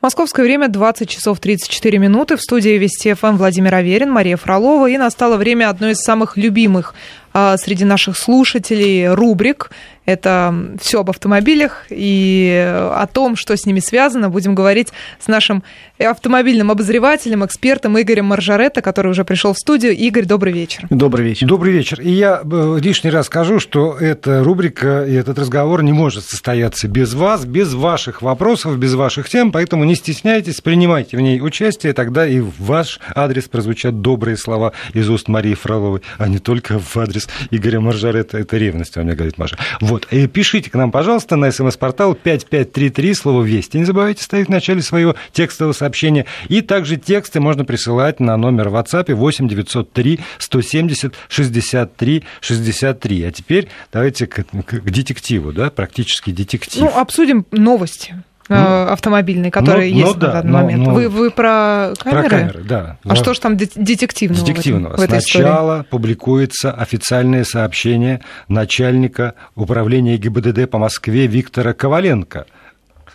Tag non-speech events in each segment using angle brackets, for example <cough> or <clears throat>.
Московское время 20 часов 34 минуты. В студии Вести ФМ Владимир Аверин, Мария Фролова. И настало время одной из самых любимых среди наших слушателей рубрик. Это все об автомобилях и о том, что с ними связано. Будем говорить с нашим автомобильным обозревателем, экспертом Игорем Маржаретто, который уже пришел в студию. Игорь, добрый вечер. Добрый вечер. Добрый вечер. И я э, лишний раз скажу, что эта рубрика и этот разговор не может состояться без вас, без ваших вопросов, без ваших тем, поэтому не стесняйтесь, принимайте в ней участие, тогда и в ваш адрес прозвучат добрые слова из уст Марии Фроловой, а не только в адрес Игоря Маржаретта. Это ревность, вам мне говорит Маша. Вот, и пишите к нам, пожалуйста, на смс-портал 5533, слово «Вести». Не забывайте ставить в начале своего текстового сообщения. И также тексты можно присылать на номер в WhatsApp 8 903 170 63 63. А теперь давайте к, к детективу, да, практически детектив. Ну, обсудим новости автомобильные, которые ну, есть ну, да, на данный но, момент. Но... Вы, вы про камеры? Про камеры, да. А но... что ж там детективного? Детективного. В, этом, в Сначала истории? публикуется официальное сообщение начальника управления ГИБДД по Москве Виктора Коваленко –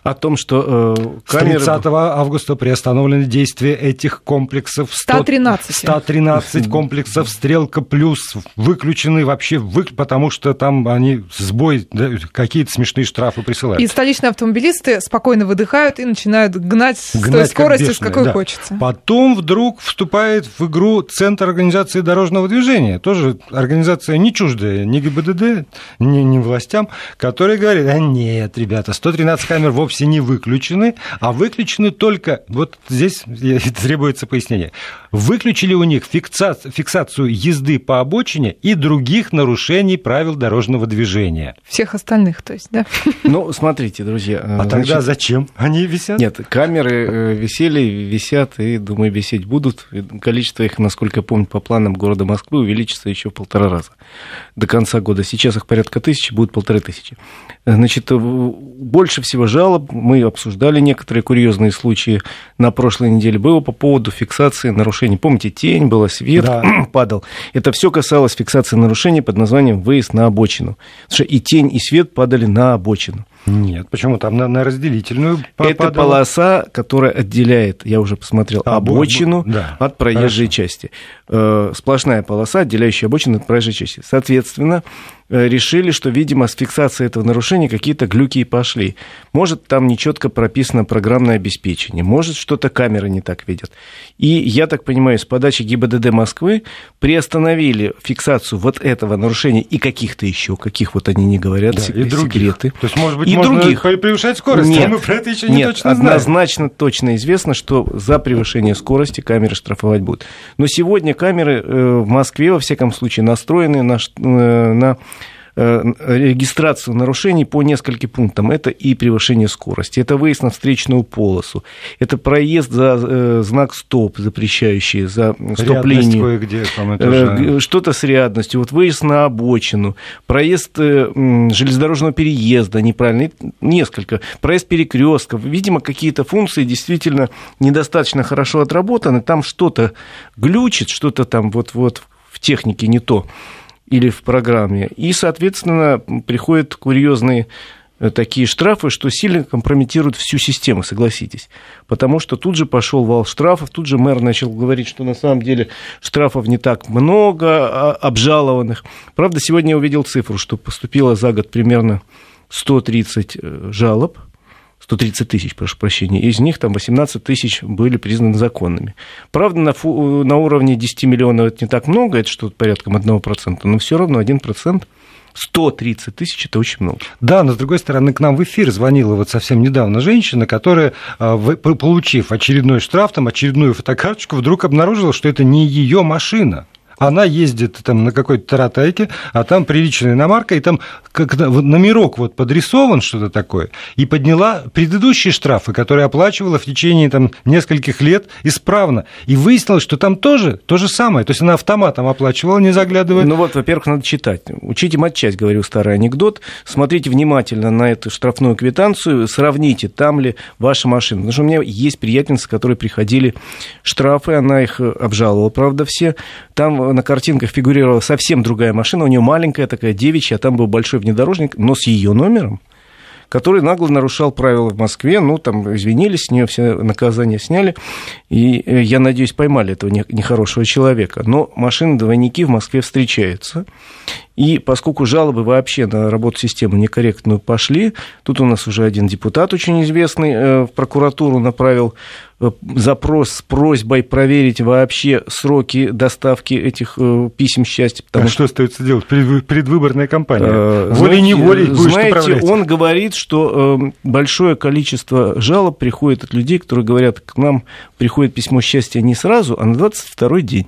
о том, что э, камеры... С 30 августа приостановлены действия этих комплексов. 113. 113 комплексов «Стрелка плюс» выключены вообще, вы... потому что там они сбой, да, какие-то смешные штрафы присылают. И столичные автомобилисты спокойно выдыхают и начинают гнать, гнать с той скоростью, бешеные, с какой да. хочется. Потом вдруг вступает в игру Центр организации дорожного движения, тоже организация не чуждая ни ГИБДД, ни, ни властям, которые говорят, а нет, ребята, 113 камер вовсе вовсе не выключены, а выключены только, вот здесь <laughs> требуется пояснение, выключили у них фиксацию езды по обочине и других нарушений правил дорожного движения. Всех остальных, то есть, да? <laughs> Ну, смотрите, друзья. А значит, тогда зачем они висят? Нет, камеры э, висели, висят и, думаю, висеть будут. Количество их, насколько я помню, по планам города Москвы увеличится еще в полтора раза до конца года. Сейчас их порядка тысячи, будет полторы тысячи. Значит, больше всего жалоб, мы обсуждали некоторые курьезные случаи на прошлой неделе, было по поводу фиксации нарушений. Помните, тень была, свет да. <clears throat> падал. Это все касалось фиксации нарушений под названием выезд на обочину. Потому что и тень, и свет падали на обочину. Нет, почему там на, на разделительную Это полоса, которая отделяет, я уже посмотрел, обочину да. от проезжей Хорошо. части. Э, сплошная полоса, отделяющая обочину от проезжей части. Соответственно, решили, что, видимо, с фиксацией этого нарушения какие-то глюки и пошли. Может, там нечетко прописано программное обеспечение, может, что-то камеры не так видят. И, я так понимаю, с подачи ГИБДД Москвы приостановили фиксацию вот этого нарушения и каких-то еще, каких вот они не говорят, да, сек- и других. секреты. То есть, может быть, и можно других. превышать скорость, нет, а мы про это еще не нет, точно знаем. однозначно точно известно, что за превышение скорости камеры штрафовать будут. Но сегодня камеры э, в Москве, во всяком случае, настроены на, э, на Э, регистрацию нарушений по нескольким пунктам. Это и превышение скорости, это выезд на встречную полосу, это проезд за э, знак стоп, запрещающий, за стоп линию. Э, что-то с рядностью, вот выезд на обочину, проезд железнодорожного переезда неправильный, несколько, проезд перекрестков. Видимо, какие-то функции действительно недостаточно хорошо отработаны, там что-то глючит, что-то там вот-вот в технике не то или в программе. И, соответственно, приходят курьезные э, такие штрафы, что сильно компрометируют всю систему, согласитесь. Потому что тут же пошел вал штрафов, тут же мэр начал говорить, что на самом деле штрафов не так много, а обжалованных. Правда, сегодня я увидел цифру, что поступило за год примерно 130 э, жалоб 130 тысяч, прошу прощения, из них там 18 тысяч были признаны законными. Правда, на, фу, на уровне 10 миллионов это не так много, это что-то порядком 1%, но все равно 1%. 130 тысяч – это очень много. Да, но, с другой стороны, к нам в эфир звонила вот совсем недавно женщина, которая, а, получив очередной штраф, там, очередную фотокарточку, вдруг обнаружила, что это не ее машина. Она ездит там на какой-то таратайке, а там приличная иномарка, и там как номерок вот подрисован, что-то такое, и подняла предыдущие штрафы, которые оплачивала в течение там нескольких лет исправно. И выяснилось, что там тоже то же самое. То есть она автоматом оплачивала, не заглядывая. Ну вот, во-первых, надо читать. Учите матчасть, говорю старый анекдот. Смотрите внимательно на эту штрафную квитанцию, сравните, там ли ваша машина. Потому что у меня есть приятельницы, которые приходили штрафы, она их обжаловала, правда, все. Там на картинках фигурировала совсем другая машина, у нее маленькая такая девичья, а там был большой внедорожник, но с ее номером который нагло нарушал правила в Москве, ну, там, извинились, с нее все наказания сняли, и, э, я надеюсь, поймали этого нехорошего человека. Но машины-двойники в Москве встречаются, и поскольку жалобы вообще на работу системы некорректную пошли, тут у нас уже один депутат очень известный э, в прокуратуру направил запрос с просьбой проверить вообще сроки доставки этих э, писем счастья. Потому а что остается делать? Предвыборная кампания. Волей-неволей будешь Знаете, управлять. он говорит, что большое количество жалоб приходит от людей, которые говорят, к нам приходит письмо счастья не сразу, а на 22 день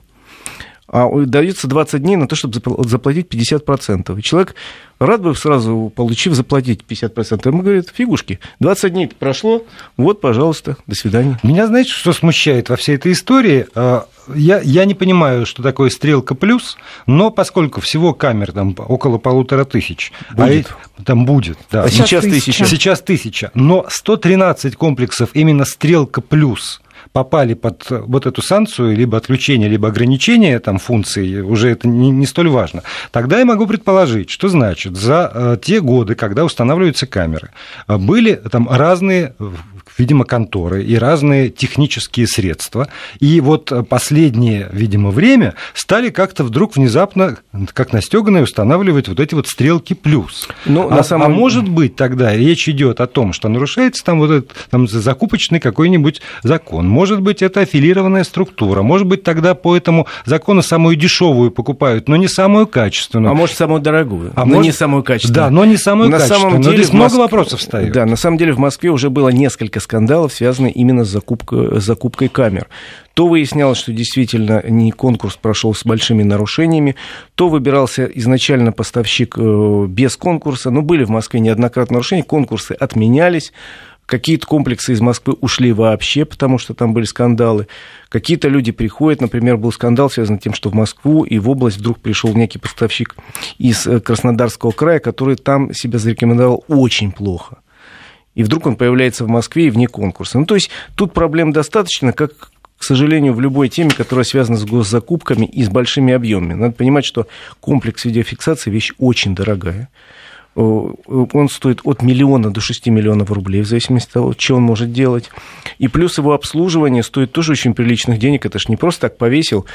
а дается 20 дней на то, чтобы заплатить 50%. И человек рад бы сразу, получив, заплатить 50%. Ему говорит, фигушки, 20 дней прошло, вот, пожалуйста, до свидания. Меня, знаете, что смущает во всей этой истории? А, я, я не понимаю, что такое стрелка плюс, но поскольку всего камер там около полутора тысяч, а будет. А, там будет, да. А сейчас тысяча. Сейчас тысяча, но 113 комплексов именно стрелка плюс попали под вот эту санкцию, либо отключение, либо ограничение там, функций, уже это не, не столь важно, тогда я могу предположить, что значит за э, те годы, когда устанавливаются камеры, э, были там разные видимо, конторы и разные технические средства. И вот последнее, видимо, время стали как-то вдруг внезапно, как настеганные, устанавливать вот эти вот стрелки плюс. Ну, а, на самом... а может быть тогда речь идет о том, что нарушается там вот этот там, закупочный какой-нибудь закон. Может быть, это аффилированная структура. Может быть, тогда по этому закону самую дешевую покупают, но не самую качественную. А может, самую дорогую, а но может... не самую качественную. Да, но не самую на качественную. Самом деле, но здесь Моск... много вопросов стоит. Да, на самом деле в Москве уже было несколько скандалов, связанных именно с закупкой, с закупкой камер. То выяснялось, что действительно не конкурс прошел с большими нарушениями, то выбирался изначально поставщик э, без конкурса, но были в Москве неоднократные нарушения, конкурсы отменялись, Какие-то комплексы из Москвы ушли вообще, потому что там были скандалы. Какие-то люди приходят, например, был скандал, связанный с тем, что в Москву и в область вдруг пришел некий поставщик из э, Краснодарского края, который там себя зарекомендовал очень плохо и вдруг он появляется в Москве и вне конкурса. Ну, то есть тут проблем достаточно, как, к сожалению, в любой теме, которая связана с госзакупками и с большими объемами. Надо понимать, что комплекс видеофиксации вещь очень дорогая. Он стоит от миллиона до 6 миллионов рублей, в зависимости от того, что он может делать. И плюс его обслуживание стоит тоже очень приличных денег. Это ж не просто так повесил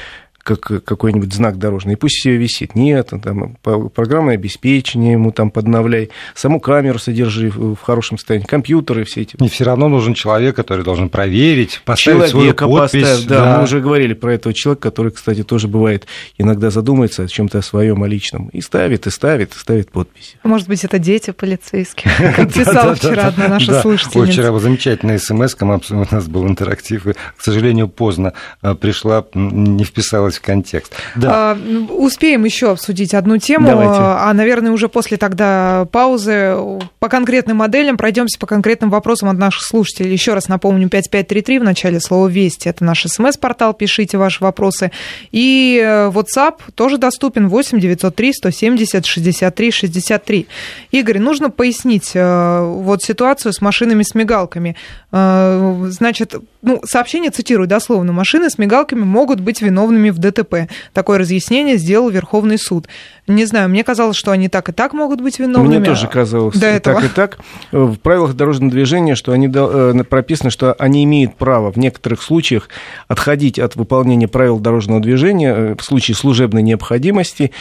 как какой-нибудь знак дорожный, и пусть себе висит. Нет, там, программное обеспечение ему там подновляй, саму камеру содержи в хорошем состоянии, компьютеры все эти. И все равно нужен человек, который должен проверить, поставить Человека свою подпись. Поставь, да, да, мы уже говорили про этого человека, который, кстати, тоже бывает иногда задумается о чем-то о своем, о личном, и ставит, и ставит, и ставит подписи. Может быть, это дети полицейских, <laughs> как писала вчера одна наша слушательница. Вчера замечательная смс у нас был интерактив, и, к сожалению, поздно а, пришла, не вписалась в контекст. А, успеем еще обсудить одну тему, а, наверное, уже после тогда паузы по конкретным моделям пройдемся по конкретным вопросам от наших слушателей. Еще раз напомню, 5533 в начале слова «Вести» — это наш смс-портал, пишите ваши вопросы. И э, WhatsApp тоже доступен 8 903 170 63 63. Игорь, нужно пояснить э, вот ситуацию с машинами с мигалками. Э, значит, ну, сообщение цитирую дословно, машины с мигалками могут быть виновными в ДТП. Такое разъяснение сделал Верховный суд. Не знаю, мне казалось, что они так и так могут быть виновными. Мне тоже казалось до этого. так и так. В правилах дорожного движения что они, э, прописано, что они имеют право в некоторых случаях отходить от выполнения правил дорожного движения в случае служебной необходимости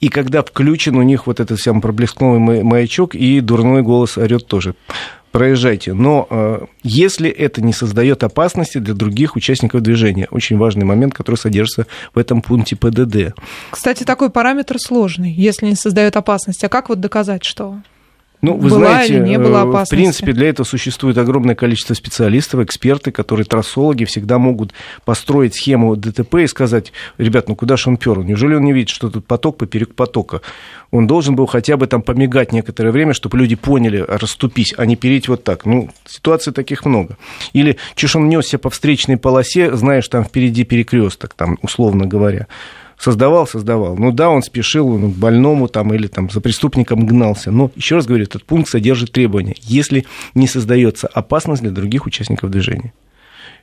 и когда включен у них вот этот сам проблесковый маячок, и дурной голос орет тоже проезжайте. Но э, если это не создает опасности для других участников движения, очень важный момент, который содержится в этом пункте ПДД. Кстати, такой параметр сложный, если не создает опасности. А как вот доказать, что? Ну, вы была знаете, или не было опасности? в принципе, для этого существует огромное количество специалистов, эксперты, которые трассологи всегда могут построить схему ДТП и сказать, ребят, ну куда же он пер? Неужели он не видит, что тут поток поперек потока? Он должен был хотя бы там помигать некоторое время, чтобы люди поняли, расступись, а не переть вот так. Ну, ситуаций таких много. Или чеш он несся по встречной полосе, знаешь, там впереди перекресток, там, условно говоря создавал, создавал. Ну да, он спешил он к больному там, или там, за преступником гнался. Но, еще раз говорю, этот пункт содержит требования, если не создается опасность для других участников движения.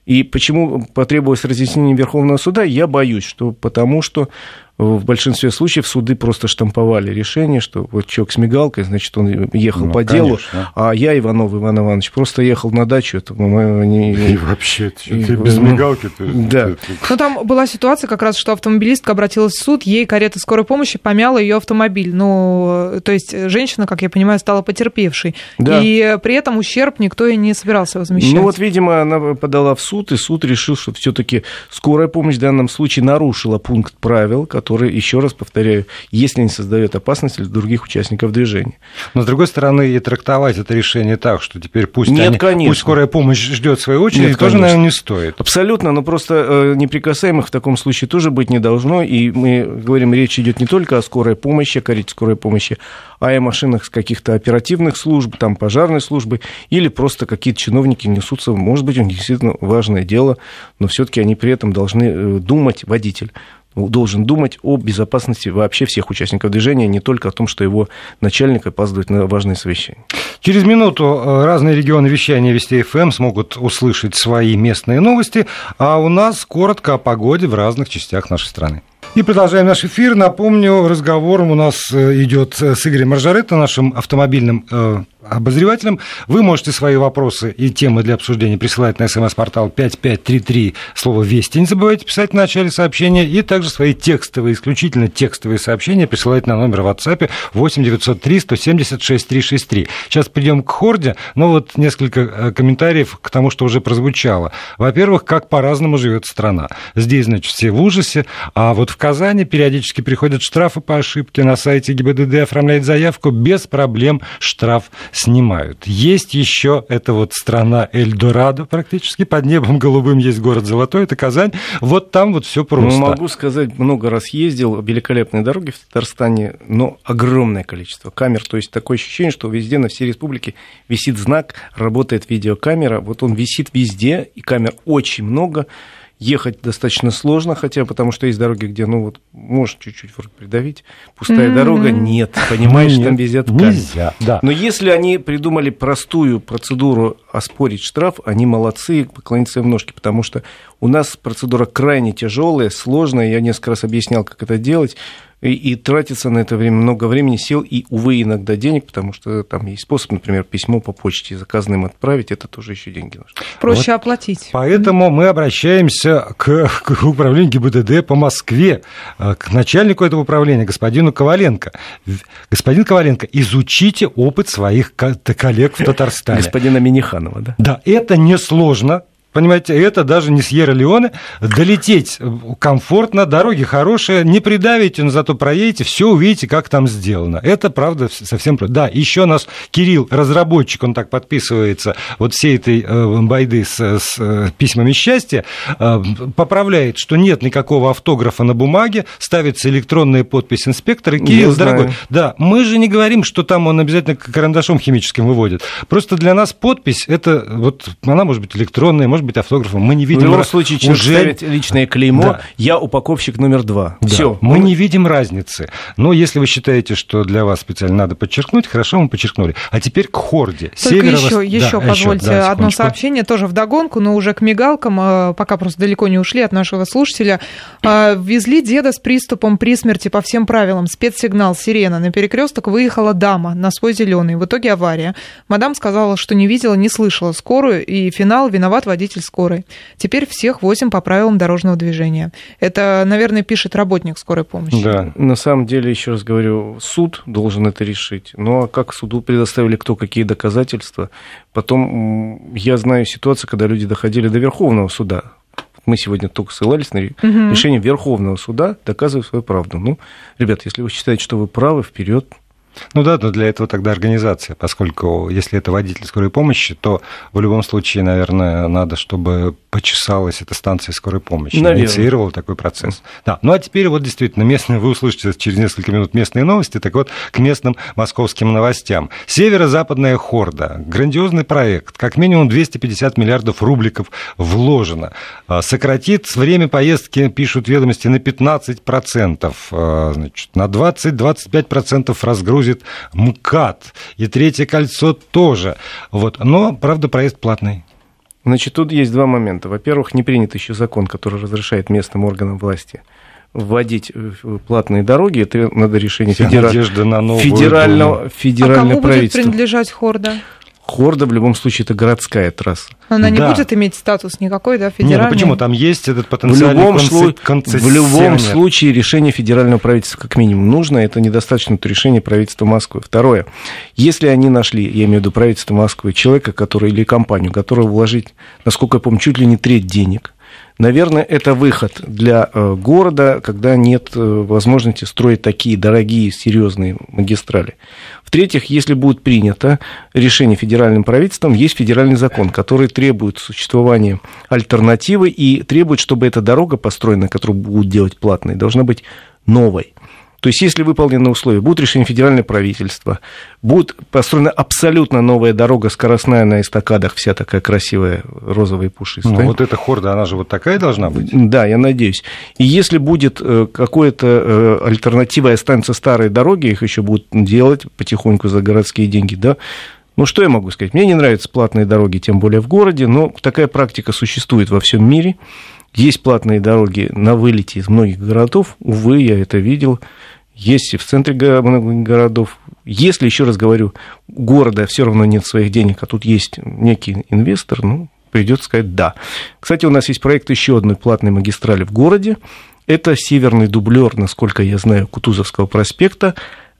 И почему потребовалось разъяснение Верховного суда, я боюсь, что потому что в большинстве случаев суды просто штамповали решение, что вот человек с мигалкой, значит, он ехал ну, по конечно. делу, а я, Иванов Иван Иванович, просто ехал на дачу. Это мы, не, и вообще, и, ты без ну, мигалки. Ты, да. Ну, там была ситуация как раз, что автомобилистка обратилась в суд, ей карета скорой помощи помяла ее автомобиль. Ну, то есть женщина, как я понимаю, стала потерпевшей. Да. И при этом ущерб никто и не собирался возмещать. Ну, вот, видимо, она подала в суд, и суд решил, что все-таки скорая помощь в данном случае нарушила пункт правил, который, еще раз повторяю, если не создает опасности для других участников движения. Но, с другой стороны, и трактовать это решение так, что теперь пусть, Нет, они, конечно. пусть скорая помощь ждет своей очереди, Нет, тоже, конечно. наверное, не стоит. Абсолютно, но просто э, неприкасаемых в таком случае тоже быть не должно, и мы говорим, речь идет не только о скорой помощи, о карете скорой помощи, а и о машинах с каких-то оперативных служб, там, пожарной службы, или просто какие-то чиновники несутся, может быть, у них действительно важное дело, но все-таки они при этом должны э, думать, водитель, должен думать о безопасности вообще всех участников движения, не только о том, что его начальник опаздывает на важные совещания. Через минуту э, разные регионы вещания Вести ФМ смогут услышать свои местные новости, а у нас коротко о погоде в разных частях нашей страны. И продолжаем наш эфир. Напомню, разговор у нас э, идет с Игорем Маржаретто, нашим автомобильным э, обозревателем. Вы можете свои вопросы и темы для обсуждения присылать на смс-портал 5533, слово «Вести». Не забывайте писать в начале сообщения. И также свои текстовые, исключительно текстовые сообщения присылать на номер в WhatsApp 8 903 176 363. Сейчас придем к Хорде, но вот несколько э, комментариев к тому, что уже прозвучало. Во-первых, как по-разному живет страна. Здесь, значит, все в ужасе, а вот в Казани периодически приходят штрафы по ошибке. На сайте ГИБДД оформляет заявку без проблем штраф снимают. Есть еще эта вот страна Эльдорадо практически, под небом голубым есть город Золотой, это Казань. Вот там вот все просто. Ну, могу сказать, много раз ездил, великолепные дороги в Татарстане, но огромное количество камер, то есть такое ощущение, что везде на всей республике висит знак, работает видеокамера, вот он висит везде, и камер очень много, ехать достаточно сложно, хотя потому что есть дороги, где, ну вот, можешь чуть-чуть придавить, пустая mm-hmm. дорога, нет, понимаешь, нет, там везде Нельзя, да. Но если они придумали простую процедуру оспорить штраф, они молодцы, поклониться в ножки, потому что у нас процедура крайне тяжелая, сложная, я несколько раз объяснял, как это делать, и, и тратится на это время много времени, сил и, увы, иногда денег, потому что там есть способ, например, письмо по почте заказанным отправить, это тоже еще деньги нужны. Проще вот оплатить. Поэтому мы обращаемся к, к управлению ГИБДД по Москве, э, к начальнику этого управления, господину Коваленко. Господин Коваленко, изучите опыт своих коллег в Татарстане. Господина Миниханова, да? Да, это несложно, Понимаете, это даже не Сьерра-Леоне. Долететь комфортно, дороги хорошие, не придавите, но зато проедете, все увидите, как там сделано. Это, правда, совсем... Да, еще нас Кирилл, разработчик, он так подписывается, вот всей этой э, байды с, с э, письмами счастья, э, поправляет, что нет никакого автографа на бумаге, ставится электронная подпись инспектора. Кирилл, дорогой, да, мы же не говорим, что там он обязательно карандашом химическим выводит. Просто для нас подпись, это вот, она может быть электронная, может быть автографом. Мы не видим... В любом случае, человек уже... ставит личное клеймо, да. я упаковщик номер два. Да. Все. Мы не видим разницы. Но если вы считаете, что для вас специально надо подчеркнуть, хорошо, мы подчеркнули. А теперь к Хорде. Только Северо... еще, еще да, позвольте, еще, да, одно сообщение тоже в догонку, но уже к мигалкам, а, пока просто далеко не ушли от нашего слушателя. А, везли деда с приступом при смерти по всем правилам. Спецсигнал, сирена. На перекресток выехала дама на свой зеленый. В итоге авария. Мадам сказала, что не видела, не слышала скорую, и финал виноват водитель водитель скорой. Теперь всех возим по правилам дорожного движения. Это, наверное, пишет работник скорой помощи. Да, на самом деле, еще раз говорю, суд должен это решить. Ну а как суду предоставили кто какие доказательства? Потом я знаю ситуацию, когда люди доходили до Верховного суда. Мы сегодня только ссылались на угу. решение Верховного суда, доказывая свою правду. Ну, ребят, если вы считаете, что вы правы, вперед, ну да, но для этого тогда организация, поскольку если это водитель скорой помощи, то в любом случае, наверное, надо, чтобы почесалась эта станция скорой помощи, наверное. инициировала такой процесс. Да, ну а теперь вот действительно местные, вы услышите через несколько минут местные новости, так вот к местным московским новостям. Северо-западная хорда, грандиозный проект, как минимум 250 миллиардов рубликов вложено. А, сократит время поездки, пишут ведомости, на 15%, а, значит, на 20-25% разгрузит будет МКАД. И третье кольцо тоже. Вот. Но, правда, проезд платный. Значит, тут есть два момента. Во-первых, не принят еще закон, который разрешает местным органам власти вводить э, платные дороги, это надо решение федера... на новую федерального, федерального а кому правительства. будет принадлежать Хорда? Хорда в любом случае это городская трасса. Она не да. будет иметь статус никакой, да, федеральный? Нет, ну почему? Там есть этот потенциальный в любом, конце... в любом случае решение федерального правительства как минимум нужно. Это недостаточно это решение правительства Москвы. Второе. Если они нашли, я имею в виду правительство Москвы, человека, который или компанию, которая вложить, насколько я помню, чуть ли не треть денег Наверное, это выход для э, города, когда нет э, возможности строить такие дорогие, серьезные магистрали. В-третьих, если будет принято решение федеральным правительством, есть федеральный закон, который требует существования альтернативы и требует, чтобы эта дорога, построенная, которую будут делать платной, должна быть новой. То есть, если выполнены условия, будет решение федерального правительства, будет построена абсолютно новая дорога скоростная на эстакадах, вся такая красивая, розовая и пушистая. Ну, вот эта хорда, она же вот такая должна быть? Да, я надеюсь. И если будет э, какое-то э, альтернатива, останутся старые дороги, их еще будут делать потихоньку за городские деньги, да, ну, что я могу сказать? Мне не нравятся платные дороги, тем более в городе, но такая практика существует во всем мире. Есть платные дороги на вылете из многих городов. Увы, я это видел. Есть и в центре городов. Если, еще раз говорю, города все равно нет своих денег, а тут есть некий инвестор, ну, придется сказать «да». Кстати, у нас есть проект еще одной платной магистрали в городе. Это северный дублер, насколько я знаю, Кутузовского проспекта,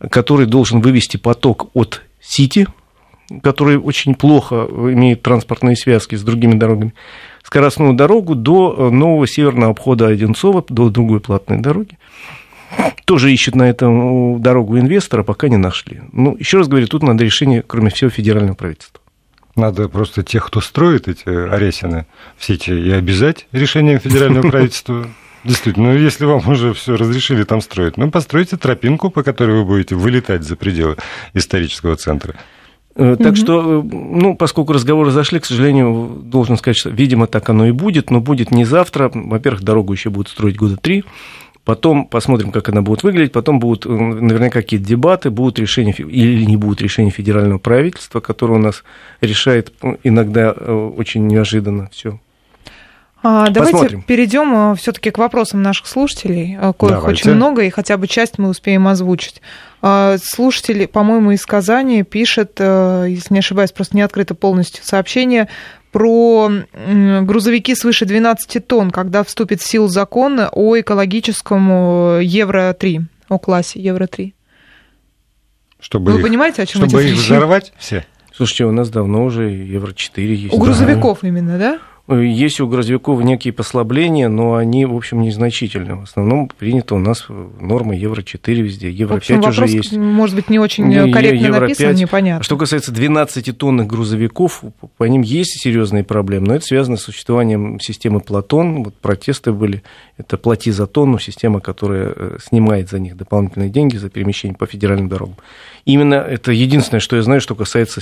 который должен вывести поток от Сити, который очень плохо имеет транспортные связки с другими дорогами, скоростную дорогу до э, нового северного обхода Одинцова, до другой платной дороги. Тоже ищут на эту дорогу инвестора, пока не нашли. Ну, еще раз говорю, тут надо решение, кроме всего, федерального правительства. Надо просто тех, кто строит эти аресины в сети, и обязать решением федерального <laughs> правительства. Действительно, ну если вам уже все разрешили там строить, ну постройте тропинку, по которой вы будете вылетать за пределы исторического центра. Э, так угу. что, э, ну, поскольку разговоры зашли, к сожалению, должен сказать, что, видимо, так оно и будет, но будет не завтра. Во-первых, дорогу еще будут строить года три. Потом посмотрим, как она будет выглядеть. Потом будут э, наверняка какие-то дебаты, будут решения или не будут решения федерального правительства, которое у нас решает иногда очень неожиданно все. А, давайте Посмотрим. перейдем все-таки к вопросам наших слушателей, коих Давайте. очень много, и хотя бы часть мы успеем озвучить. А, слушатель, по-моему, из Казани пишет, э, если не ошибаюсь, просто не открыто полностью сообщение про грузовики свыше 12 тонн, когда вступит в силу закон о экологическом Евро-3, о классе Евро-3. Чтобы Вы их, понимаете, о чем Чтобы их взорвать все? Слушайте, у нас давно уже Евро-4 есть. У грузовиков да. именно, да? Есть у грузовиков некие послабления, но они, в общем, незначительны. В основном принято у нас нормы Евро-4 везде, Евро-5 уже есть. может быть, не очень корректно Евро написан, 5. непонятно. Что касается 12-тонных грузовиков, по ним есть серьезные проблемы, но это связано с существованием системы Платон. Вот протесты были. Это плати за тонну, система, которая э, снимает за них дополнительные деньги за перемещение по федеральным дорогам. Именно это единственное, что я знаю, что касается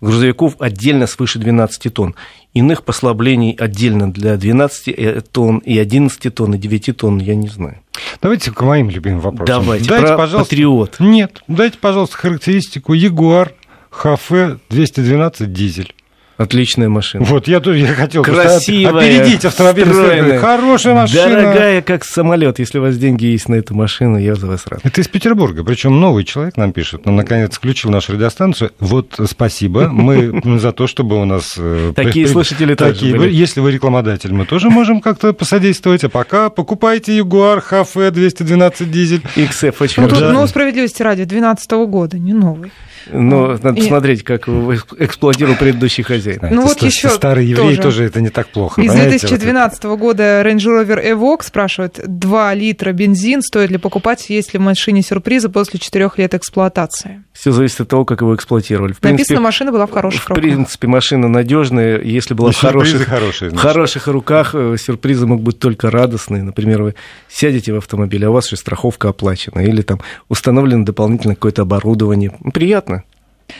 грузовиков отдельно свыше 12 тонн. Иных послаблений отдельно для 12 э, тонн и 11 тонн и 9 тонн я не знаю. Давайте к моим любимым вопросам. Давайте, дайте, про пожалуйста, Патриот. Нет, дайте, пожалуйста, характеристику Ягуар Хафе 212 дизель. Отличная машина. Вот, я тоже я хотел Красивая, опередить автомобиль. Стройная, Хорошая машина. Дорогая, как самолет. Если у вас деньги есть на эту машину, я за вас рад. Это из Петербурга. Причем новый человек нам пишет. Он, наконец, включил нашу радиостанцию. Вот спасибо. Мы <laughs> за то, чтобы у нас... Э, такие слушатели такие. Если вы рекламодатель, мы тоже можем как-то посодействовать. А пока покупайте Ягуар, Хафе 212 дизель. XF очень Ну, тут, ну, справедливости ради, 2012 года, не новый. Но ну, надо и... посмотреть, как эксплуатировал предыдущий хозяин. Ну вот еще старый еврей тоже. это не так плохо. Из 2012 вот года Range Rover Evoque спрашивает, 2 литра бензин, стоит ли покупать, есть ли в машине сюрпризы после 4 лет эксплуатации? Все зависит от того, как его эксплуатировали. В принципе, Написано, машина была в хороших в руках. В принципе, машина надежная. Если была в хороших, хорошие, в хороших руках, э, сюрпризы могут быть только радостные. Например, вы сядете в автомобиль, а у вас же страховка оплачена. Или там установлено дополнительно какое-то оборудование. Приятно.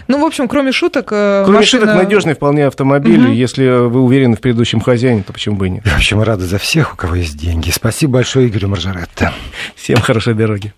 Ну, в общем, кроме шуток... Э, кроме машина... шуток, надежный вполне автомобиль. Угу. Если вы уверены в предыдущем хозяине, то почему бы и нет? В общем, рады за всех, у кого есть деньги. Спасибо большое Игорю Маржаретто. Всем хорошей дороги.